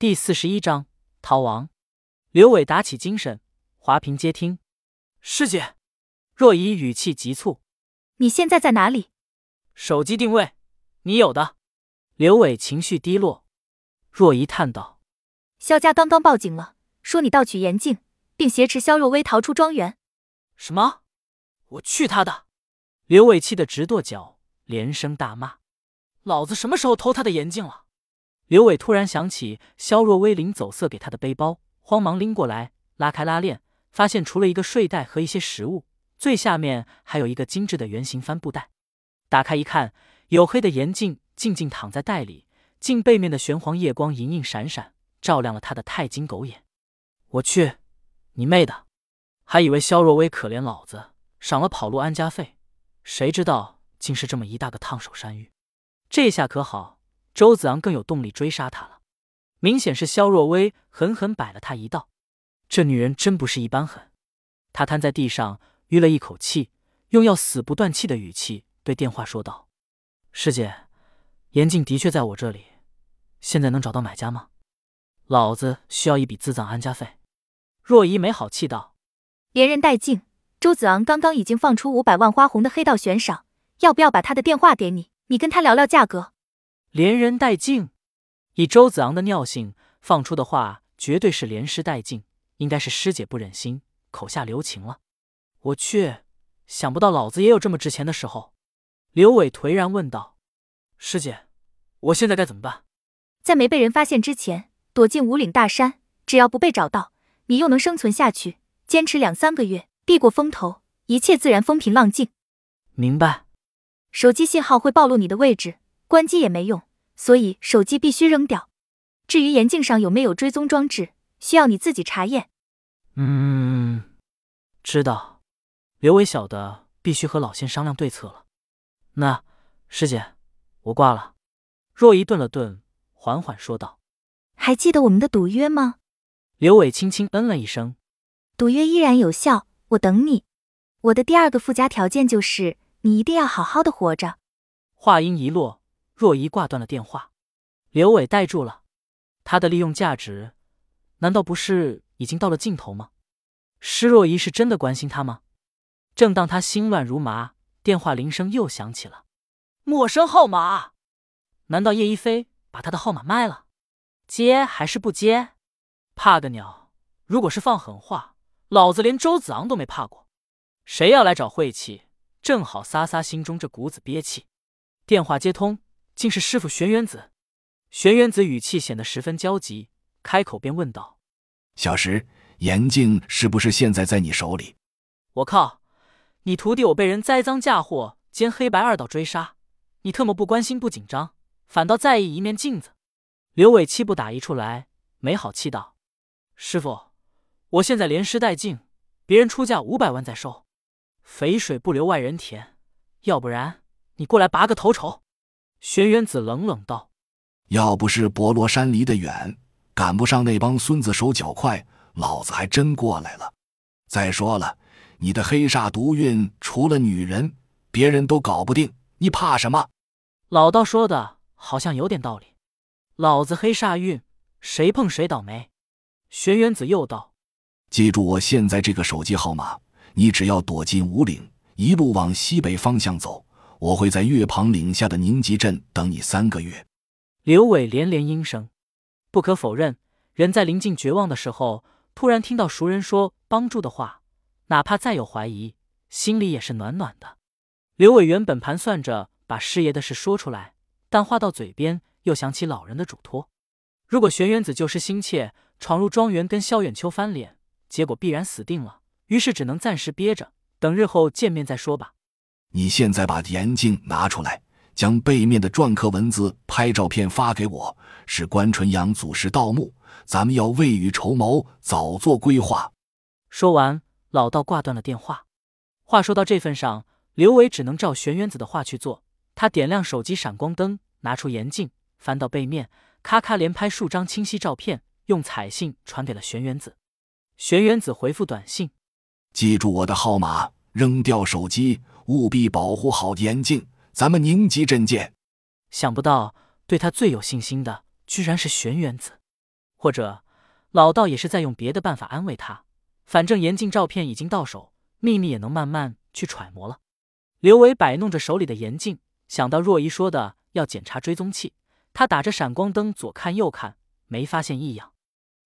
第四十一章逃亡。刘伟打起精神，华平接听：“师姐。”若依语气急促：“你现在在哪里？”手机定位，你有的。刘伟情绪低落。若依叹道：“萧家刚刚报警了，说你盗取眼镜，并挟持萧若薇逃出庄园。”什么？我去他的！刘伟气得直跺脚，连声大骂：“老子什么时候偷他的眼镜了？”刘伟突然想起肖若薇临走色给他的背包，慌忙拎过来，拉开拉链，发现除了一个睡袋和一些食物，最下面还有一个精致的圆形帆布袋。打开一看，黝黑的眼镜静静躺在袋里，镜背面的玄黄夜光隐隐闪闪，照亮了他的钛金狗眼。我去，你妹的！还以为肖若薇可怜老子，赏了跑路安家费，谁知道竟是这么一大个烫手山芋。这下可好。周子昂更有动力追杀他了，明显是萧若薇狠狠摆了他一道。这女人真不是一般狠。他瘫在地上，吁了一口气，用要死不断气的语气对电话说道：“师姐，严静的确在我这里，现在能找到买家吗？老子需要一笔自葬安家费。”若依没好气道：“连人带镜，周子昂刚刚已经放出五百万花红的黑道悬赏，要不要把他的电话给你？你跟他聊聊价格。”连人带镜，以周子昂的尿性，放出的话绝对是连尸带镜，应该是师姐不忍心，口下留情了。我去，想不到老子也有这么值钱的时候。刘伟颓然问道：“师姐，我现在该怎么办？”在没被人发现之前，躲进五岭大山，只要不被找到，你又能生存下去。坚持两三个月，避过风头，一切自然风平浪静。明白。手机信号会暴露你的位置。关机也没用，所以手机必须扔掉。至于眼镜上有没有追踪装置，需要你自己查验。嗯，知道。刘伟晓得必须和老仙商量对策了。那师姐，我挂了。若依顿了顿，缓缓说道：“还记得我们的赌约吗？”刘伟轻轻嗯了一声：“赌约依然有效，我等你。我的第二个附加条件就是你一定要好好的活着。”话音一落。若依挂断了电话，刘伟呆住了。他的利用价值，难道不是已经到了尽头吗？施若依是真的关心他吗？正当他心乱如麻，电话铃声又响起了。陌生号码？难道叶一飞把他的号码卖了？接还是不接？怕个鸟！如果是放狠话，老子连周子昂都没怕过。谁要来找晦气，正好撒撒心中这股子憋气。电话接通。竟是师傅玄元子，玄元子语气显得十分焦急，开口便问道：“小石，眼镜是不是现在在你手里？”我靠！你徒弟我被人栽赃嫁祸兼黑白二道追杀，你特么不关心不紧张，反倒在意一面镜子。刘伟气不打一处来，没好气道：“师傅，我现在连失带净，别人出价五百万再收，肥水不流外人田，要不然你过来拔个头筹。”玄元子冷冷道：“要不是博罗山离得远，赶不上那帮孙子手脚快，老子还真过来了。再说了，你的黑煞毒运除了女人，别人都搞不定，你怕什么？”老道说的好像有点道理。老子黑煞运，谁碰谁倒霉。玄元子又道：“记住我现在这个手机号码，你只要躲进五岭，一路往西北方向走。”我会在月旁岭下的宁吉镇等你三个月。刘伟连连应声。不可否认，人在临近绝望的时候，突然听到熟人说帮助的话，哪怕再有怀疑，心里也是暖暖的。刘伟原本盘算着把师爷的事说出来，但话到嘴边又想起老人的嘱托。如果玄元子救失心切，闯入庄园跟萧远秋翻脸，结果必然死定了。于是只能暂时憋着，等日后见面再说吧。你现在把眼镜拿出来，将背面的篆刻文字拍照片发给我。是关纯阳祖师盗墓，咱们要未雨绸缪，早做规划。说完，老道挂断了电话。话说到这份上，刘伟只能照玄元子的话去做。他点亮手机闪光灯，拿出眼镜，翻到背面，咔咔连拍数张清晰照片，用彩信传给了玄元子。玄元子回复短信：记住我的号码，扔掉手机。务必保护好眼镜，咱们宁吉镇见。想不到对他最有信心的，居然是玄元子。或者老道也是在用别的办法安慰他。反正严禁照片已经到手，秘密也能慢慢去揣摩了。刘伟摆弄着手里的严禁，想到若依说的要检查追踪器，他打着闪光灯左看右看，没发现异样。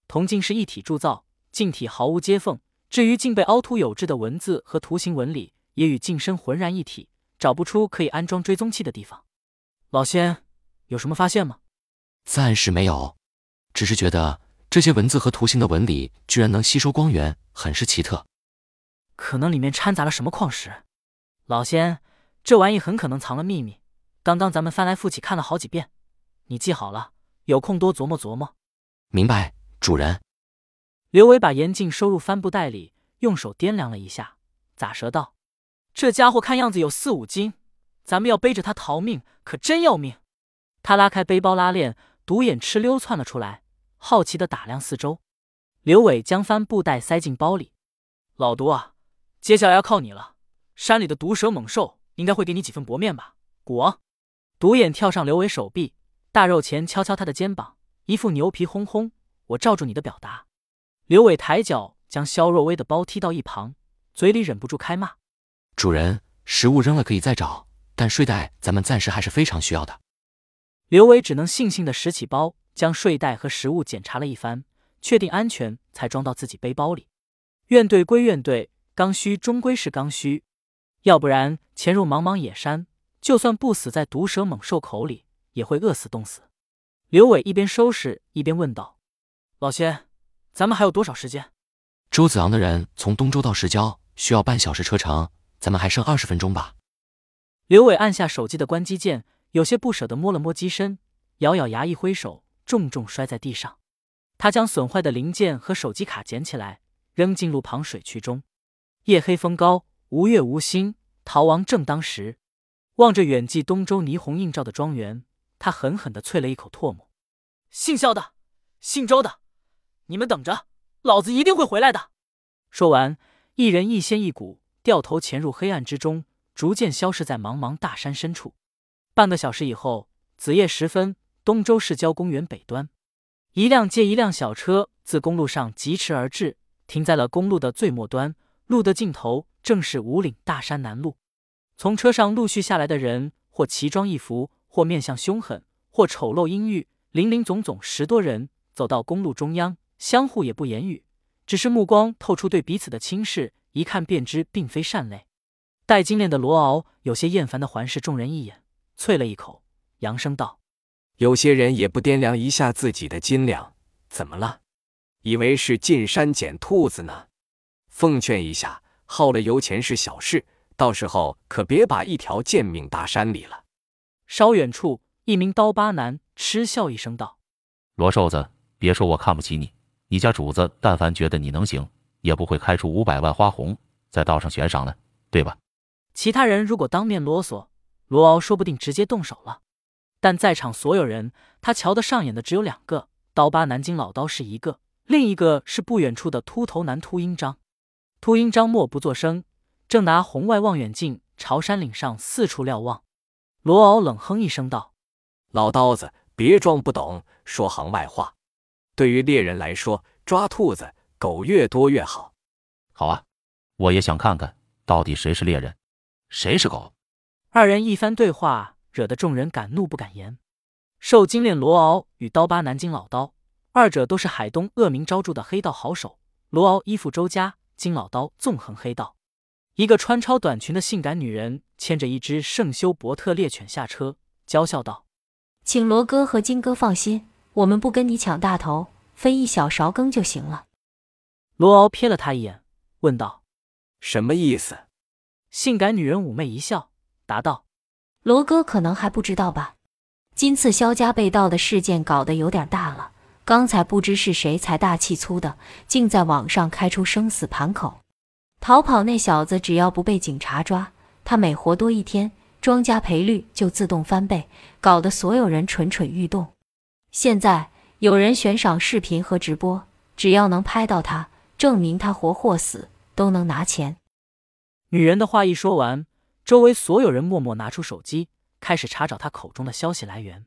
铜镜是一体铸造，镜体毫无接缝。至于镜被凹凸有致的文字和图形纹理，也与镜身浑然一体，找不出可以安装追踪器的地方。老仙，有什么发现吗？暂时没有，只是觉得这些文字和图形的纹理居然能吸收光源，很是奇特。可能里面掺杂了什么矿石。老仙，这玩意很可能藏了秘密。刚刚咱们翻来覆去看了好几遍，你记好了，有空多琢磨琢磨。明白。主人，刘伟把严禁收入帆布袋里，用手掂量了一下，咂舌道：“这家伙看样子有四五斤，咱们要背着他逃命，可真要命。”他拉开背包拉链，独眼哧溜窜了出来，好奇的打量四周。刘伟将帆布袋塞进包里：“老毒啊，接下来要靠你了。山里的毒蛇猛兽应该会给你几分薄面吧？”古王，独眼跳上刘伟手臂，大肉前敲敲他的肩膀，一副牛皮哄哄。我罩住你的表达。刘伟抬脚将肖若薇的包踢到一旁，嘴里忍不住开骂：“主人，食物扔了可以再找，但睡袋咱们暂时还是非常需要的。”刘伟只能悻悻的拾起包，将睡袋和食物检查了一番，确定安全，才装到自己背包里。怨怼归怨怼，刚需终归是刚需，要不然潜入茫茫野山，就算不死在毒蛇猛兽口里，也会饿死冻死。刘伟一边收拾一边问道。老仙，咱们还有多少时间？周子昂的人从东周到石郊需要半小时车程，咱们还剩二十分钟吧。刘伟按下手机的关机键，有些不舍得摸了摸机身，咬咬牙，一挥手，重重摔在地上。他将损坏的零件和手机卡捡起来，扔进路旁水渠中。夜黑风高，无月无星，逃亡正当时。望着远记东周霓虹映照的庄园，他狠狠地啐了一口唾沫。姓肖的，姓周的。你们等着，老子一定会回来的！说完，一人一仙一蛊掉头潜入黑暗之中，逐渐消失在茫茫大山深处。半个小时以后，子夜时分，东周市郊公园北端，一辆接一辆小车自公路上疾驰而至，停在了公路的最末端。路的尽头正是五岭大山南麓。从车上陆续下来的人，或奇装异服，或面相凶狠，或丑陋阴郁，林林总总十多人，走到公路中央。相互也不言语，只是目光透出对彼此的轻视，一看便知并非善类。戴金链的罗敖有些厌烦的环视众人一眼，啐了一口，扬声道：“有些人也不掂量一下自己的斤两，怎么了？以为是进山捡兔子呢？奉劝一下，耗了油钱是小事，到时候可别把一条贱命搭山里了。”稍远处，一名刀疤男嗤笑一声道：“罗瘦子，别说我看不起你。”你家主子但凡觉得你能行，也不会开出五百万花红在道上悬赏了，对吧？其他人如果当面啰嗦，罗敖说不定直接动手了。但在场所有人，他瞧得上眼的只有两个：刀疤南京老刀是一个，另一个是不远处的秃头男秃鹰张。秃鹰张默不作声，正拿红外望远镜朝山岭上四处瞭望。罗敖冷哼一声道：“老刀子，别装不懂，说行外话。”对于猎人来说，抓兔子狗越多越好。好啊，我也想看看到底谁是猎人，谁是狗。二人一番对话，惹得众人敢怒不敢言。受金链罗敖与刀疤南京老刀，二者都是海东恶名昭著的黑道好手。罗敖依附周家，金老刀纵横黑道。一个穿超短裙的性感女人牵着一只圣修伯特猎犬下车，娇笑道：“请罗哥和金哥放心。”我们不跟你抢大头，分一小勺羹就行了。罗敖瞥了他一眼，问道：“什么意思？”性感女人妩媚一笑，答道：“罗哥可能还不知道吧？今次萧家被盗的事件搞得有点大了。刚才不知是谁财大气粗的，竟在网上开出生死盘口。逃跑那小子只要不被警察抓，他每活多一天，庄家赔率就自动翻倍，搞得所有人蠢蠢欲动。”现在有人悬赏视频和直播，只要能拍到他，证明他活或死，都能拿钱。女人的话一说完，周围所有人默默拿出手机，开始查找他口中的消息来源。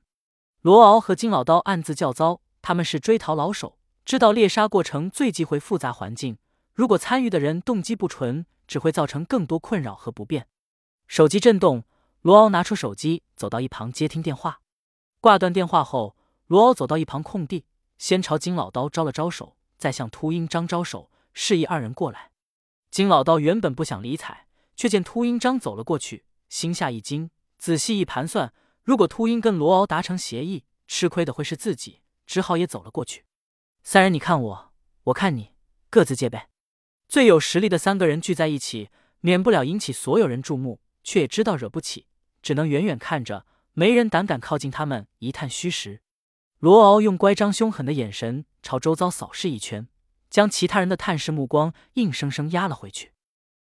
罗敖和金老刀暗自叫糟，他们是追逃老手，知道猎杀过程最忌讳复杂环境，如果参与的人动机不纯，只会造成更多困扰和不便。手机震动，罗敖拿出手机，走到一旁接听电话。挂断电话后，罗敖走到一旁空地，先朝金老刀招了招手，再向秃鹰张招手，示意二人过来。金老道原本不想理睬，却见秃鹰张走了过去，心下一惊，仔细一盘算，如果秃鹰跟罗敖达成协议，吃亏的会是自己，只好也走了过去。三人你看我，我看你，各自戒备。最有实力的三个人聚在一起，免不了引起所有人注目，却也知道惹不起，只能远远看着，没人胆敢靠近他们一探虚实。罗敖用乖张凶狠的眼神朝周遭扫视一圈，将其他人的探视目光硬生生压了回去。